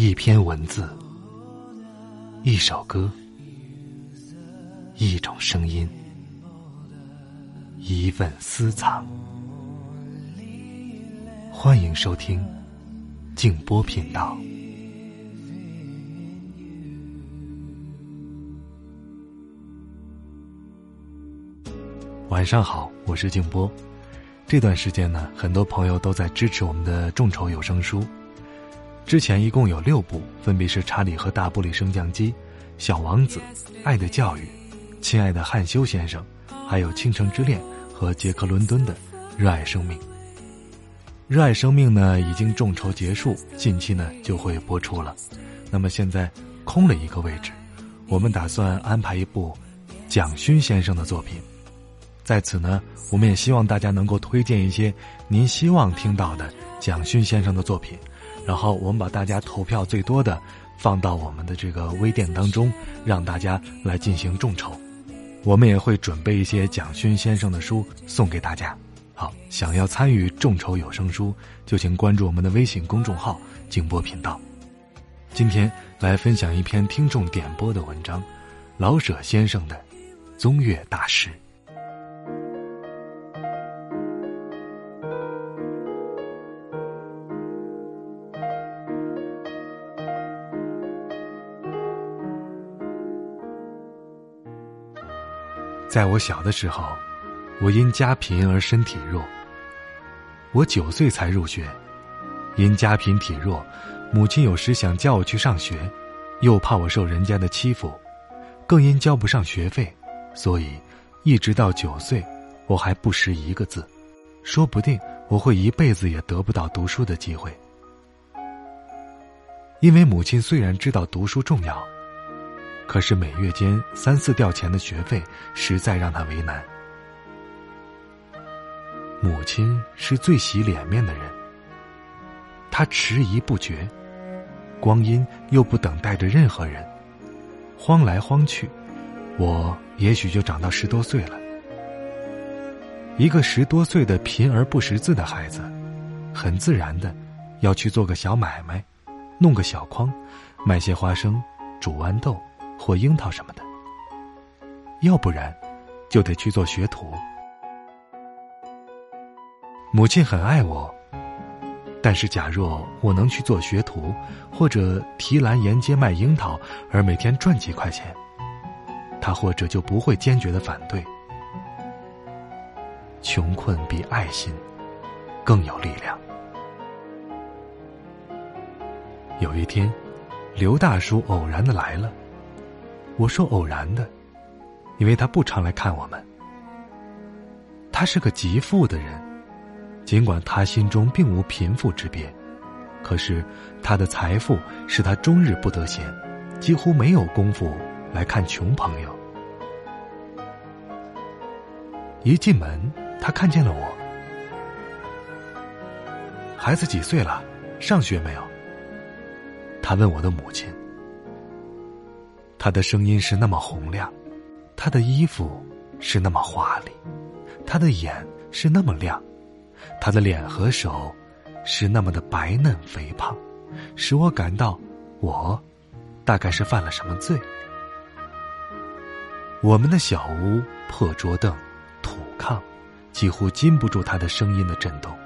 一篇文字，一首歌，一种声音，一份私藏。欢迎收听静波频道。晚上好，我是静波。这段时间呢，很多朋友都在支持我们的众筹有声书。之前一共有六部，分别是《查理和大玻璃升降机》《小王子》《爱的教育》《亲爱的汉修先生》，还有《倾城之恋》和杰克伦敦的《热爱生命》。《热爱生命》呢，已经众筹结束，近期呢就会播出了。那么现在空了一个位置，我们打算安排一部蒋勋先生的作品。在此呢，我们也希望大家能够推荐一些您希望听到的蒋勋先生的作品。然后我们把大家投票最多的放到我们的这个微店当中，让大家来进行众筹。我们也会准备一些蒋勋先生的书送给大家。好，想要参与众筹有声书，就请关注我们的微信公众号“静波频道”。今天来分享一篇听众点播的文章，老舍先生的《宗岳大师》。在我小的时候，我因家贫而身体弱。我九岁才入学，因家贫体弱，母亲有时想叫我去上学，又怕我受人家的欺负，更因交不上学费，所以一直到九岁，我还不识一个字，说不定我会一辈子也得不到读书的机会。因为母亲虽然知道读书重要。可是每月间三四吊钱的学费，实在让他为难。母亲是最洗脸面的人，她迟疑不决，光阴又不等待着任何人，慌来慌去，我也许就长到十多岁了。一个十多岁的贫而不识字的孩子，很自然的要去做个小买卖，弄个小筐，卖些花生，煮豌豆。或樱桃什么的，要不然就得去做学徒。母亲很爱我，但是假若我能去做学徒，或者提篮沿街卖樱桃，而每天赚几块钱，他或者就不会坚决的反对。穷困比爱心更有力量。有一天，刘大叔偶然的来了。我说偶然的，因为他不常来看我们。他是个极富的人，尽管他心中并无贫富之别，可是他的财富使他终日不得闲，几乎没有功夫来看穷朋友。一进门，他看见了我。孩子几岁了？上学没有？他问我的母亲。他的声音是那么洪亮，他的衣服是那么华丽，他的眼是那么亮，他的脸和手是那么的白嫩肥胖，使我感到我大概是犯了什么罪。我们的小屋破桌凳、土炕，几乎禁不住他的声音的震动。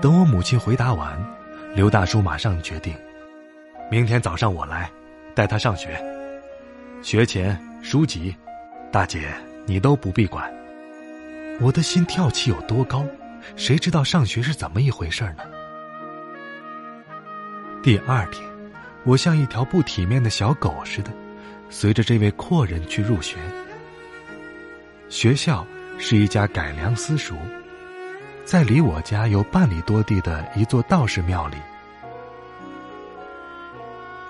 等我母亲回答完，刘大叔马上决定。明天早上我来，带他上学。学钱、书籍，大姐你都不必管。我的心跳起有多高，谁知道上学是怎么一回事呢？第二天，我像一条不体面的小狗似的，随着这位阔人去入学。学校是一家改良私塾，在离我家有半里多地的一座道士庙里。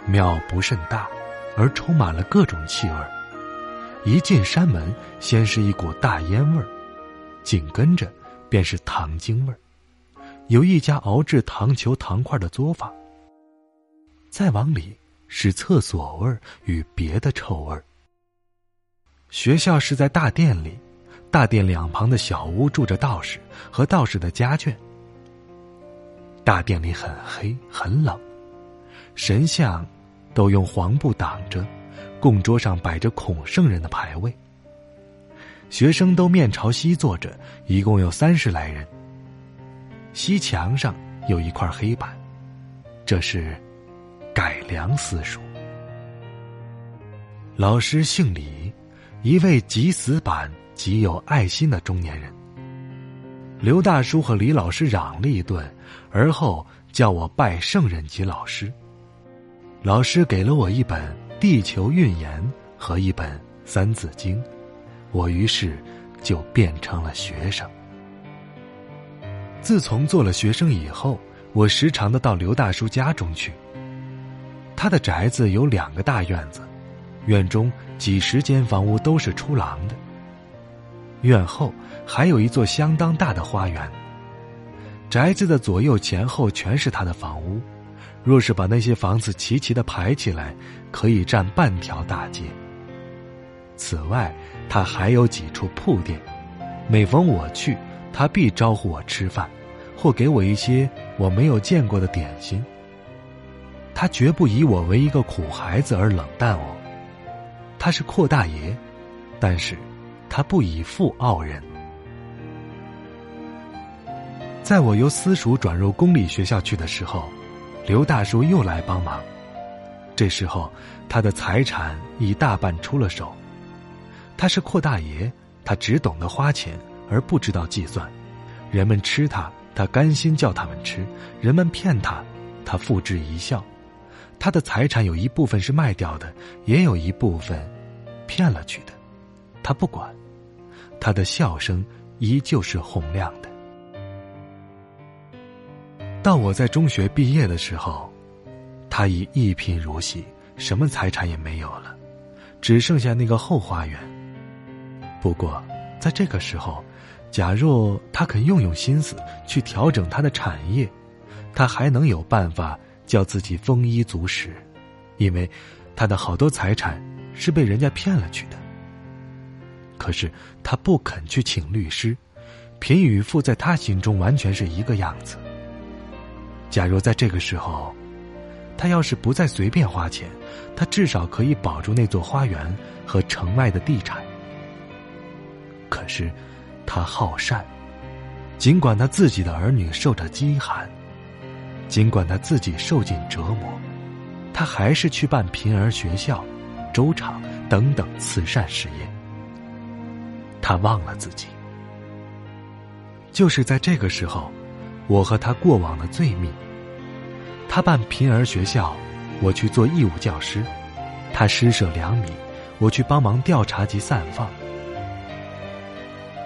庙不甚大，而充满了各种气味一进山门，先是一股大烟味儿，紧跟着便是糖精味儿。有一家熬制糖球、糖块的作坊。再往里是厕所味儿与别的臭味儿。学校是在大殿里，大殿两旁的小屋住着道士和道士的家眷。大殿里很黑很冷，神像都用黄布挡着，供桌上摆着孔圣人的牌位。学生都面朝西坐着，一共有三十来人。西墙上有一块黑板，这是改良私塾。老师姓李，一位极死板、极有爱心的中年人。刘大叔和李老师嚷了一顿，而后叫我拜圣人及老师。老师给了我一本《地球运言》和一本《三字经》。我于是就变成了学生。自从做了学生以后，我时常的到刘大叔家中去。他的宅子有两个大院子，院中几十间房屋都是出廊的。院后还有一座相当大的花园。宅子的左右前后全是他的房屋，若是把那些房子齐齐的排起来，可以占半条大街。此外，他还有几处铺店，每逢我去，他必招呼我吃饭，或给我一些我没有见过的点心。他绝不以我为一个苦孩子而冷淡我。他是阔大爷，但是，他不以富傲人。在我由私塾转入公立学校去的时候，刘大叔又来帮忙。这时候，他的财产已大半出了手。他是阔大爷，他只懂得花钱而不知道计算。人们吃他，他甘心叫他们吃；人们骗他，他付之一笑。他的财产有一部分是卖掉的，也有一部分骗了去的，他不管。他的笑声依旧是洪亮的。到我在中学毕业的时候，他已一贫如洗，什么财产也没有了，只剩下那个后花园。不过，在这个时候，假若他肯用用心思去调整他的产业，他还能有办法叫自己丰衣足食，因为他的好多财产是被人家骗了去的。可是他不肯去请律师，贫与富在他心中完全是一个样子。假如在这个时候，他要是不再随便花钱，他至少可以保住那座花园和城外的地产。可是，他好善，尽管他自己的儿女受着饥寒，尽管他自己受尽折磨，他还是去办贫儿学校、粥厂等等慈善事业。他忘了自己。就是在这个时候，我和他过往的罪密。他办贫儿学校，我去做义务教师；他施舍粮米，我去帮忙调查及散放。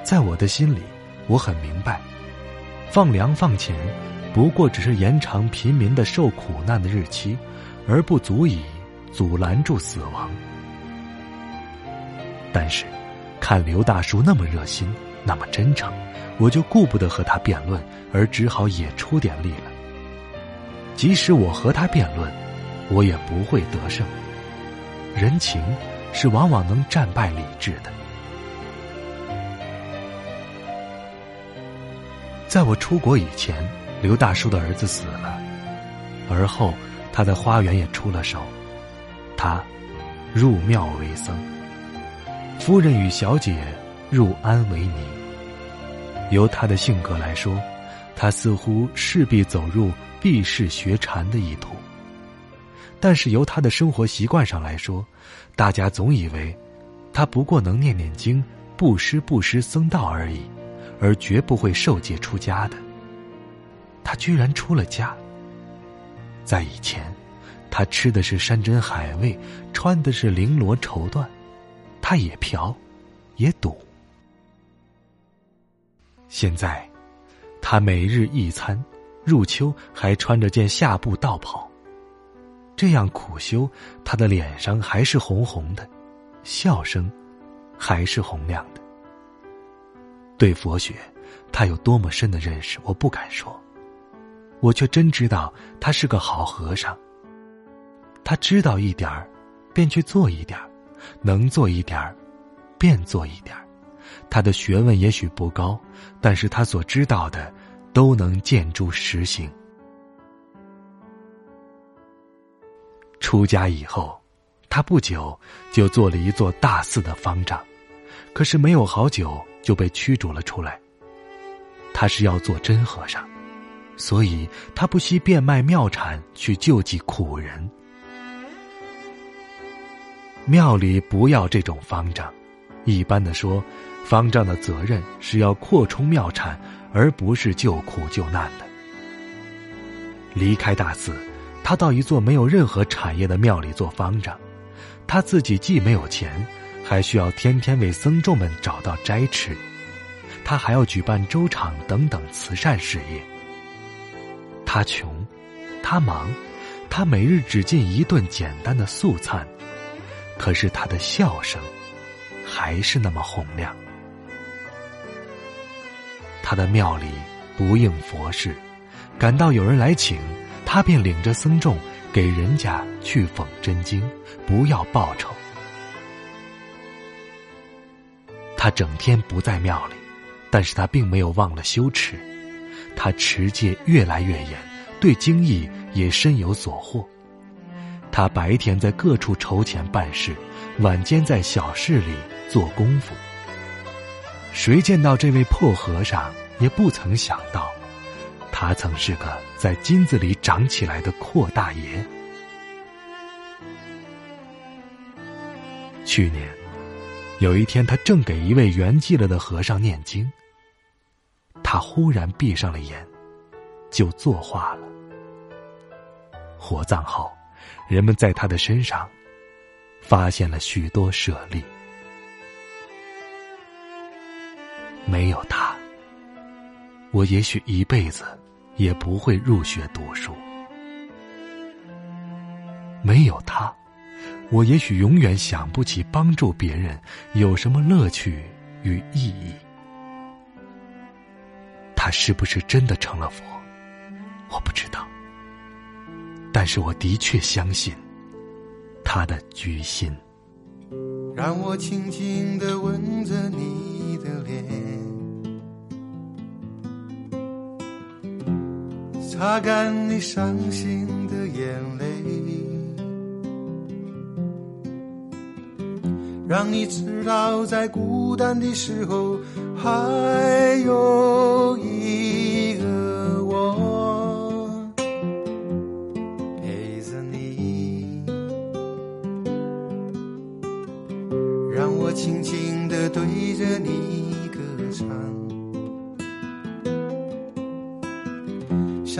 在我的心里，我很明白，放粮放钱，不过只是延长贫民的受苦难的日期，而不足以阻拦住死亡。但是，看刘大叔那么热心，那么真诚，我就顾不得和他辩论，而只好也出点力了。即使我和他辩论，我也不会得胜。人情是往往能战败理智的。在我出国以前，刘大叔的儿子死了，而后他的花园也出了手，他入庙为僧，夫人与小姐入庵为尼。由他的性格来说，他似乎势必走入避世学禅的意图；但是由他的生活习惯上来说，大家总以为他不过能念念经、布施布施僧道而已。而绝不会受戒出家的。他居然出了家。在以前，他吃的是山珍海味，穿的是绫罗绸缎，他也嫖，也赌。现在，他每日一餐，入秋还穿着件夏布道袍。这样苦修，他的脸上还是红红的，笑声还是洪亮的。对佛学，他有多么深的认识，我不敢说。我却真知道他是个好和尚。他知道一点儿，便去做一点儿；能做一点儿，便做一点儿。他的学问也许不高但是他所知道的都能建筑实行出家以后他不久就做了一座大寺的方丈可是没有好久就被驱逐了出来。他是要做真和尚所以他不惜变卖庙产去救济苦人。庙里不要这种方丈一般的说方丈的责任是要扩充庙产，而不是救苦救难的。离开大寺，他到一座没有任何产业的庙里做方丈，他自己既没有钱，还需要天天为僧众们找到斋吃。他还要举办粥厂等等慈善事业。他穷，他忙，他每日只进一顿简单的素餐，可是他的笑声还是那么洪亮。他的庙里不应佛事，感到有人来请，他便领着僧众给人家去讽真经，不要报酬。他整天不在庙里。但是他并没有忘了羞耻，他持戒越来越严，对经义也深有所获。他白天在各处筹钱办事，晚间在小室里做功夫。谁见到这位破和尚，也不曾想到，他曾是个在金子里长起来的阔大爷。去年，有一天，他正给一位圆寂了的和尚念经。他忽然闭上了眼，就作画了。火葬后，人们在他的身上发现了许多舍利。没有他，我也许一辈子也不会入学读书；没有他，我也许永远想不起帮助别人有什么乐趣与意义。他是不是真的成了佛？我不知道。但是我的确相信他的居心。让我轻轻的吻着你的脸，擦干你伤心的眼泪，让你知道在孤单的时候还有一。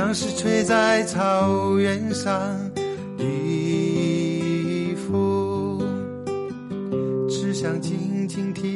像是吹在草原上的风，只想静静听。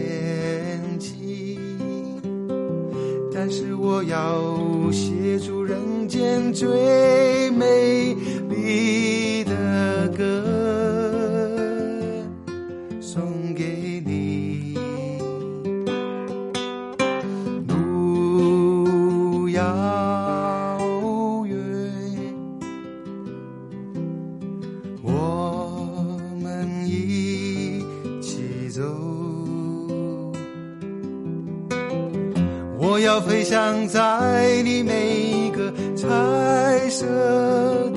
但是我要写出人间最美丽要飞翔在你每一个彩色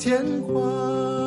天荒